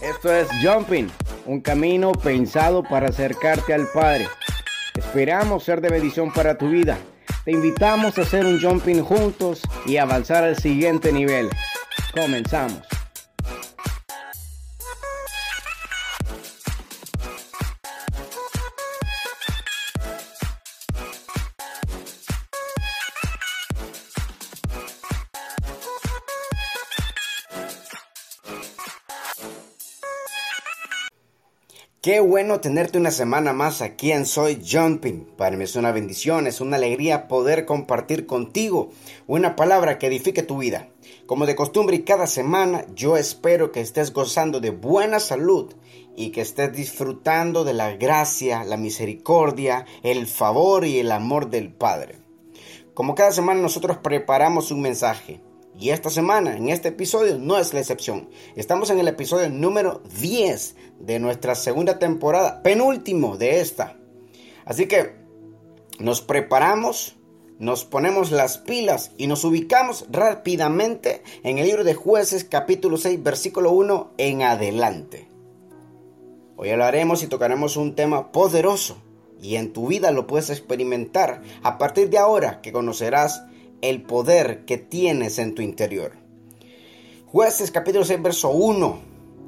Esto es Jumping, un camino pensado para acercarte al Padre. Esperamos ser de bendición para tu vida. Te invitamos a hacer un jumping juntos y avanzar al siguiente nivel. Comenzamos. Qué bueno tenerte una semana más aquí en Soy Jumping. Para mí es una bendición, es una alegría poder compartir contigo una palabra que edifique tu vida. Como de costumbre y cada semana, yo espero que estés gozando de buena salud y que estés disfrutando de la gracia, la misericordia, el favor y el amor del Padre. Como cada semana nosotros preparamos un mensaje y esta semana, en este episodio, no es la excepción. Estamos en el episodio número 10 de nuestra segunda temporada, penúltimo de esta. Así que nos preparamos, nos ponemos las pilas y nos ubicamos rápidamente en el libro de jueces capítulo 6 versículo 1 en adelante. Hoy hablaremos y tocaremos un tema poderoso y en tu vida lo puedes experimentar a partir de ahora que conocerás el poder que tienes en tu interior. Jueces capítulo 6, verso 1.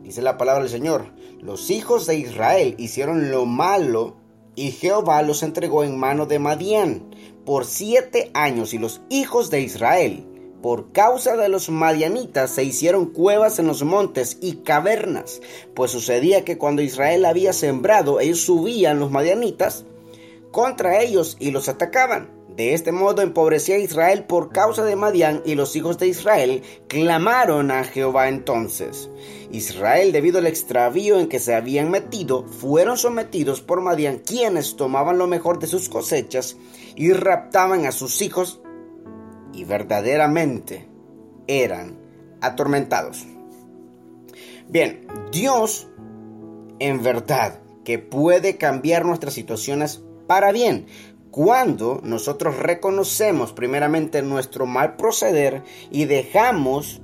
Dice la palabra del Señor. Los hijos de Israel hicieron lo malo y Jehová los entregó en mano de Madián por siete años y los hijos de Israel por causa de los madianitas se hicieron cuevas en los montes y cavernas, pues sucedía que cuando Israel había sembrado, ellos subían los madianitas contra ellos y los atacaban. De este modo empobrecía Israel por causa de Madián y los hijos de Israel clamaron a Jehová entonces. Israel, debido al extravío en que se habían metido, fueron sometidos por Madián, quienes tomaban lo mejor de sus cosechas y raptaban a sus hijos y verdaderamente eran atormentados. Bien, Dios en verdad que puede cambiar nuestras situaciones para bien, cuando nosotros reconocemos primeramente nuestro mal proceder y dejamos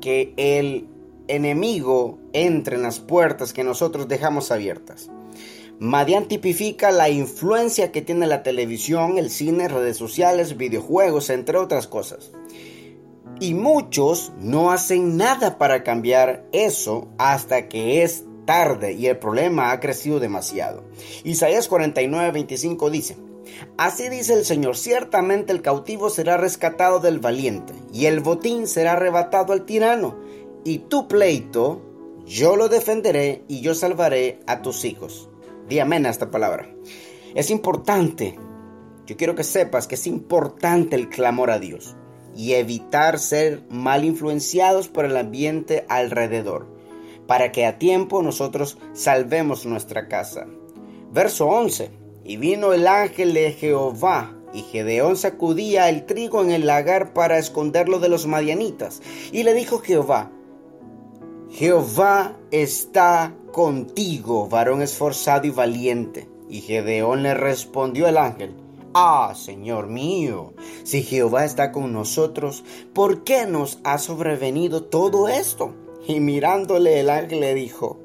que el enemigo entre en las puertas que nosotros dejamos abiertas. Madian tipifica la influencia que tiene la televisión, el cine, redes sociales, videojuegos, entre otras cosas. Y muchos no hacen nada para cambiar eso hasta que es tarde y el problema ha crecido demasiado. Isaías 49, 25 dice, Así dice el Señor, ciertamente el cautivo será rescatado del valiente, y el botín será arrebatado al tirano, y tu pleito yo lo defenderé y yo salvaré a tus hijos. Di amén a esta palabra. Es importante, yo quiero que sepas que es importante el clamor a Dios y evitar ser mal influenciados por el ambiente alrededor, para que a tiempo nosotros salvemos nuestra casa. Verso 11. Y vino el ángel de Jehová, y Gedeón sacudía el trigo en el lagar para esconderlo de los madianitas. Y le dijo Jehová, Jehová está contigo, varón esforzado y valiente. Y Gedeón le respondió el ángel, Ah, Señor mío, si Jehová está con nosotros, ¿por qué nos ha sobrevenido todo esto? Y mirándole el ángel le dijo,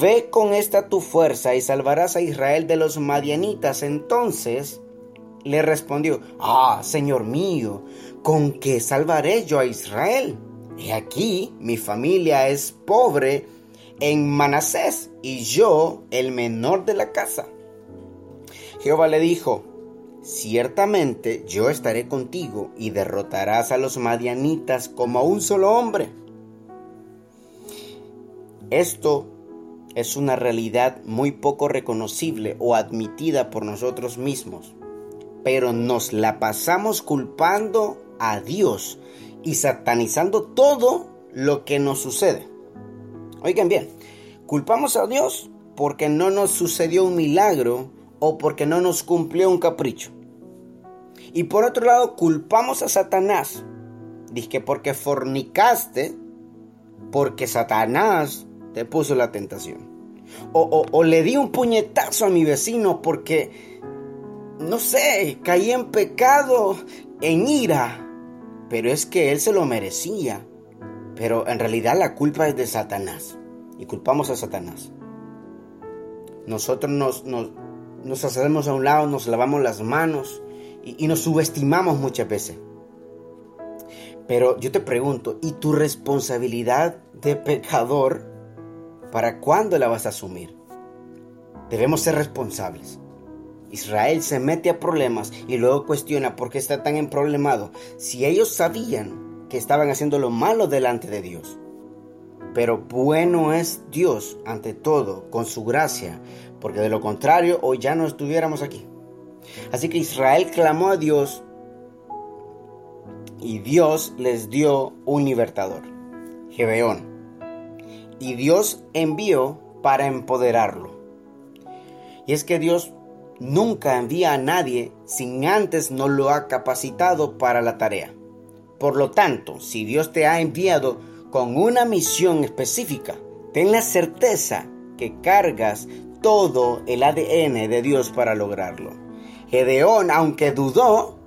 Ve con esta tu fuerza y salvarás a Israel de los madianitas. Entonces le respondió, Ah, Señor mío, ¿con qué salvaré yo a Israel? He aquí, mi familia es pobre en Manasés y yo el menor de la casa. Jehová le dijo, Ciertamente yo estaré contigo y derrotarás a los madianitas como a un solo hombre. Esto es una realidad muy poco reconocible o admitida por nosotros mismos, pero nos la pasamos culpando a Dios y satanizando todo lo que nos sucede. Oigan bien, culpamos a Dios porque no nos sucedió un milagro o porque no nos cumplió un capricho. Y por otro lado, culpamos a Satanás. Dice porque fornicaste, porque Satanás te puso la tentación. O, le di un puñetazo a mi vecino porque, no sé, caí en pecado, en ira. Pero es que él se lo merecía. Pero en realidad la culpa es de Satanás. Y culpamos a Satanás. Nosotros nos, nos, hacemos a un lado, nos lavamos las manos y, y nos subestimamos muchas veces. Pero yo te pregunto, ¿y tu responsabilidad de pecador, para cuándo la vas a asumir? Debemos ser responsables. Israel se mete a problemas y luego cuestiona por qué está tan emproblemado si ellos sabían que estaban haciendo lo malo delante de Dios. Pero bueno es Dios ante todo con su gracia, porque de lo contrario hoy ya no estuviéramos aquí. Así que Israel clamó a Dios y Dios les dio un libertador, Gebeón. Y Dios envió para empoderarlo. Y es que Dios nunca envía a nadie sin antes no lo ha capacitado para la tarea. Por lo tanto, si Dios te ha enviado con una misión específica, ten la certeza que cargas todo el ADN de Dios para lograrlo. Gedeón, aunque dudó,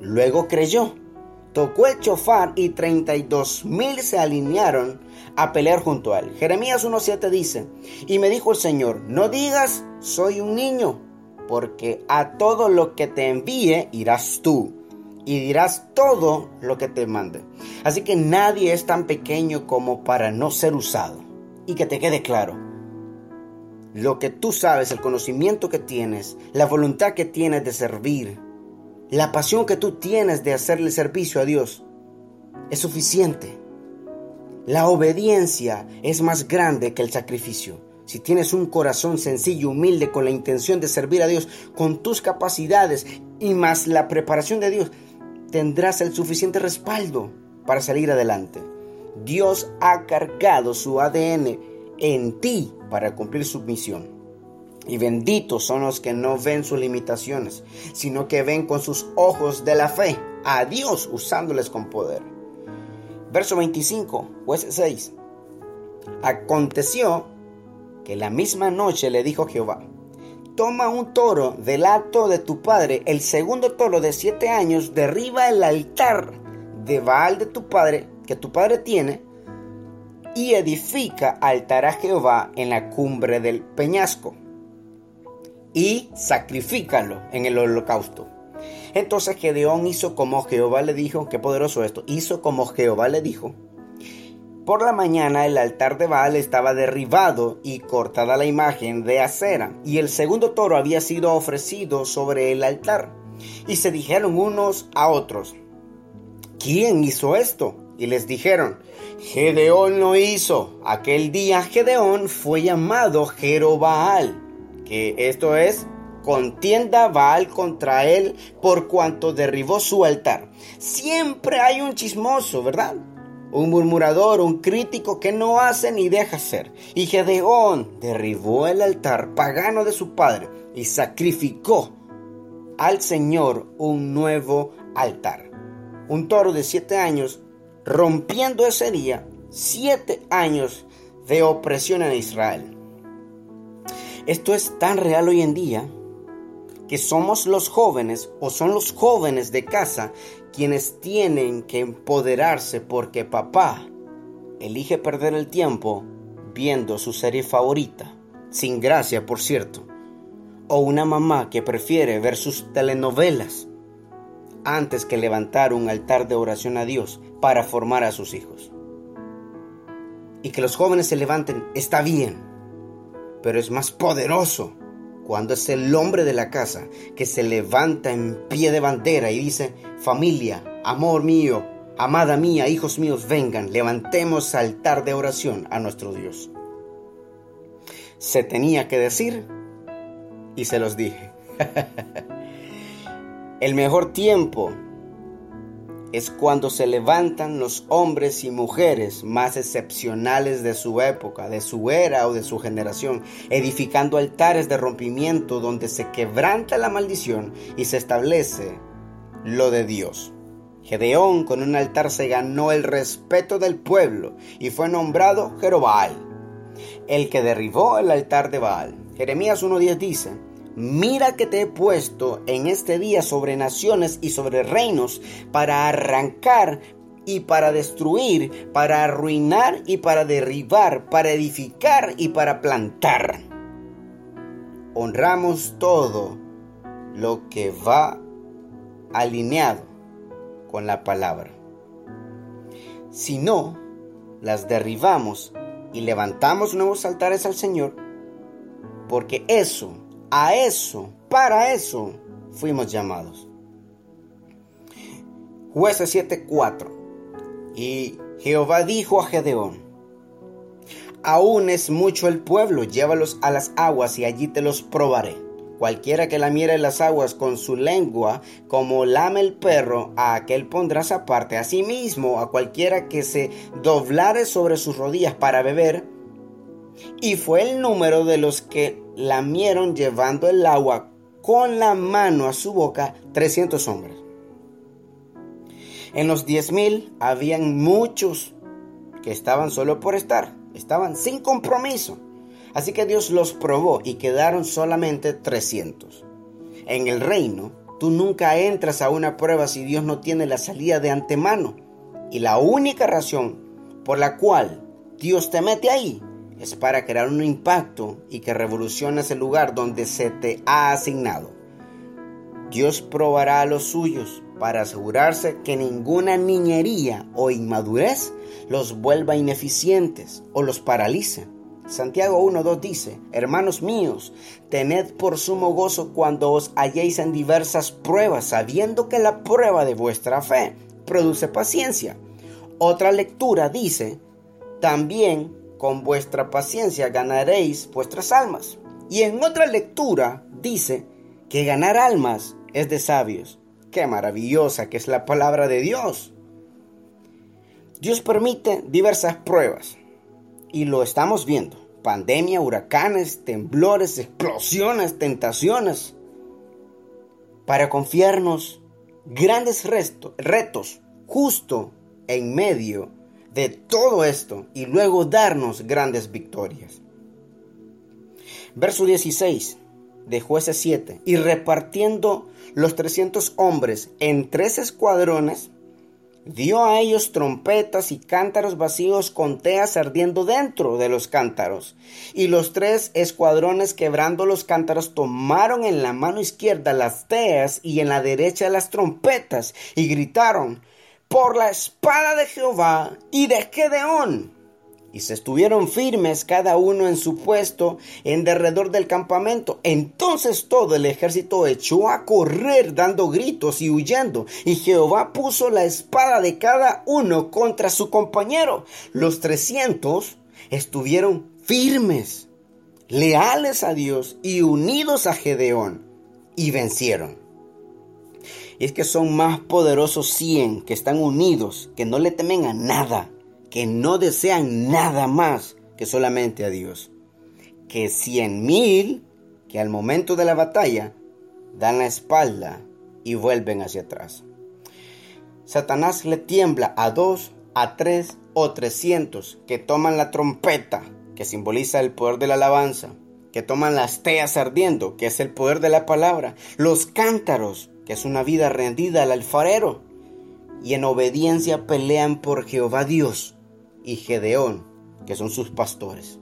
luego creyó. Tocó el chofar y 32 mil se alinearon a pelear junto a él. Jeremías 1.7 dice, y me dijo el Señor, no digas, soy un niño, porque a todo lo que te envíe irás tú y dirás todo lo que te mande. Así que nadie es tan pequeño como para no ser usado. Y que te quede claro, lo que tú sabes, el conocimiento que tienes, la voluntad que tienes de servir, la pasión que tú tienes de hacerle servicio a Dios, es suficiente. La obediencia es más grande que el sacrificio. Si tienes un corazón sencillo, humilde, con la intención de servir a Dios, con tus capacidades y más la preparación de Dios, tendrás el suficiente respaldo para salir adelante. Dios ha cargado su ADN en ti para cumplir su misión. Y benditos son los que no ven sus limitaciones, sino que ven con sus ojos de la fe a Dios usándoles con poder. Verso 25, pues 6. Aconteció que la misma noche le dijo Jehová, toma un toro del hato de tu padre, el segundo toro de siete años, derriba el altar de Baal de tu padre, que tu padre tiene, y edifica altar a Jehová en la cumbre del peñasco, y sacrifícalo en el holocausto. Entonces Gedeón hizo como Jehová le dijo, qué poderoso esto, hizo como Jehová le dijo, por la mañana el altar de Baal estaba derribado y cortada la imagen de acera, y el segundo toro había sido ofrecido sobre el altar. Y se dijeron unos a otros, ¿quién hizo esto? Y les dijeron, Gedeón lo hizo. Aquel día Gedeón fue llamado Jerobaal, que esto es contienda Baal contra él por cuanto derribó su altar. Siempre hay un chismoso, ¿verdad? un murmurador, un crítico que no hace ni deja ser. Y Gedeón derribó el altar pagano de su padre y sacrificó al Señor un nuevo altar. Un toro de siete años, rompiendo ese día siete años de opresión en Israel. Esto es tan real hoy en día que somos los jóvenes o son los jóvenes de casa quienes tienen que empoderarse porque papá elige perder el tiempo viendo su serie favorita, sin gracia por cierto, o una mamá que prefiere ver sus telenovelas antes que levantar un altar de oración a Dios para formar a sus hijos. Y que los jóvenes se levanten está bien, pero es más poderoso cuando es el hombre de la casa que se levanta en pie de bandera y dice, familia, amor mío, amada mía, hijos míos, vengan, levantemos altar de oración a nuestro Dios. Se tenía que decir y se los dije. el mejor tiempo es cuando se levantan los hombres y mujeres más excepcionales de su época, de su era o de su generación, edificando altares de rompimiento donde se quebranta la maldición y se establece lo de Dios. Gedeón con un altar se ganó el respeto del pueblo y fue nombrado Jerobaal, el que derribó el altar de Baal. Jeremías 1.10 dice, Mira que te he puesto en este día sobre naciones y sobre reinos para arrancar y para destruir, para arruinar y para derribar, para edificar y para plantar. Honramos todo lo que va alineado con la palabra. Si no, las derribamos y levantamos nuevos altares al Señor, porque eso, a eso, para eso fuimos llamados. Jueces 7:4 Y Jehová dijo a Gedeón, Aún es mucho el pueblo, llévalos a las aguas y allí te los probaré Cualquiera que la miere las aguas con su lengua, como lame el perro, a aquel pondrás aparte. Asimismo, a cualquiera que se doblare sobre sus rodillas para beber. Y fue el número de los que lamieron llevando el agua con la mano a su boca, 300 hombres. En los diez mil habían muchos que estaban solo por estar, estaban sin compromiso. Así que Dios los probó y quedaron solamente 300. En el reino, tú nunca entras a una prueba si Dios no tiene la salida de antemano. Y la única razón por la cual Dios te mete ahí es para crear un impacto y que revoluciones el lugar donde se te ha asignado. Dios probará a los suyos para asegurarse que ninguna niñería o inmadurez los vuelva ineficientes o los paralice. Santiago 1.2 dice, Hermanos míos, tened por sumo gozo cuando os halléis en diversas pruebas, sabiendo que la prueba de vuestra fe produce paciencia. Otra lectura dice, también con vuestra paciencia ganaréis vuestras almas. Y en otra lectura dice que ganar almas es de sabios. Qué maravillosa que es la palabra de Dios. Dios permite diversas pruebas y lo estamos viendo. Pandemia, huracanes, temblores, explosiones, tentaciones. Para confiarnos grandes retos justo en medio de todo esto y luego darnos grandes victorias. Verso 16 de jueces 7. Y repartiendo los 300 hombres en tres escuadrones, dio a ellos trompetas y cántaros vacíos con teas ardiendo dentro de los cántaros. Y los tres escuadrones quebrando los cántaros tomaron en la mano izquierda las teas y en la derecha las trompetas y gritaron, por la espada de Jehová y de Gedeón y se estuvieron firmes cada uno en su puesto en derredor del campamento. Entonces todo el ejército echó a correr dando gritos y huyendo, y Jehová puso la espada de cada uno contra su compañero. Los trescientos estuvieron firmes, leales a Dios y unidos a Gedeón, y vencieron. Y es que son más poderosos cien que están unidos, que no le temen a nada que no desean nada más que solamente a Dios. Que cien mil que al momento de la batalla dan la espalda y vuelven hacia atrás. Satanás le tiembla a dos, a tres o trescientos que toman la trompeta, que simboliza el poder de la alabanza, que toman las teas ardiendo, que es el poder de la palabra, los cántaros, que es una vida rendida al alfarero, y en obediencia pelean por Jehová Dios, y Gedeón, que son sus pastores.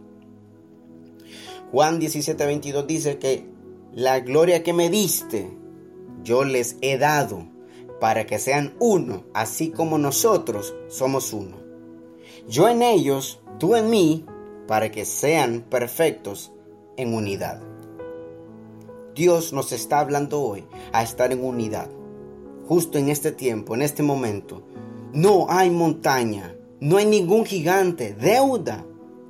Juan 17:22 dice que la gloria que me diste, yo les he dado para que sean uno, así como nosotros somos uno. Yo en ellos, tú en mí, para que sean perfectos en unidad. Dios nos está hablando hoy a estar en unidad. Justo en este tiempo, en este momento, no hay montaña, no hay ningún gigante, deuda,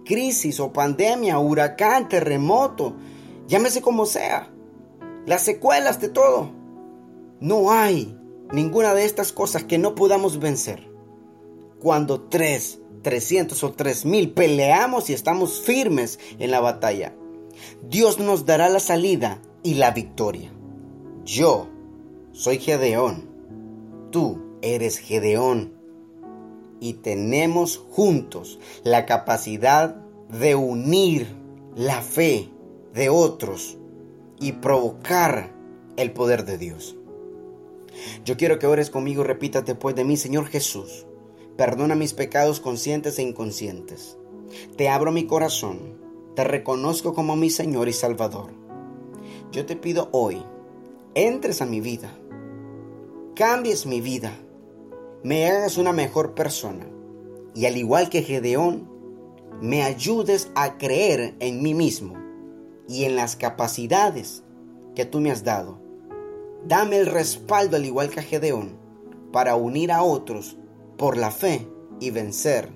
crisis o pandemia, huracán, terremoto, llámese como sea, las secuelas de todo. No hay ninguna de estas cosas que no podamos vencer. Cuando tres, trescientos o tres mil peleamos y estamos firmes en la batalla, Dios nos dará la salida y la victoria. Yo soy Gedeón. Tú eres Gedeón y tenemos juntos la capacidad de unir la fe de otros y provocar el poder de Dios. Yo quiero que ores conmigo y repitas después de mí, Señor Jesús, Perdona mis pecados conscientes e inconscientes. Te abro mi corazón. Te reconozco como mi Señor y Salvador. Yo te pido hoy, entres a mi vida. Cambies mi vida. Me hagas una mejor persona. Y al igual que Gedeón, me ayudes a creer en mí mismo y en las capacidades que tú me has dado. Dame el respaldo al igual que a Gedeón para unir a otros por la fe y vencer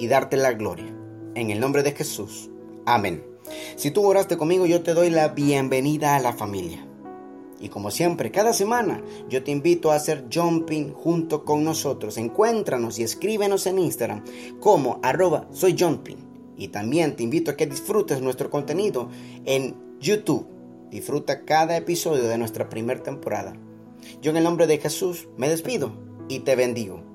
y darte la gloria. En el nombre de Jesús. Amén. Si tú oraste conmigo, yo te doy la bienvenida a la familia. Y como siempre, cada semana yo te invito a hacer jumping junto con nosotros. Encuéntranos y escríbenos en Instagram como arroba soy jumping. Y también te invito a que disfrutes nuestro contenido en YouTube. Disfruta cada episodio de nuestra primera temporada. Yo en el nombre de Jesús me despido y te bendigo.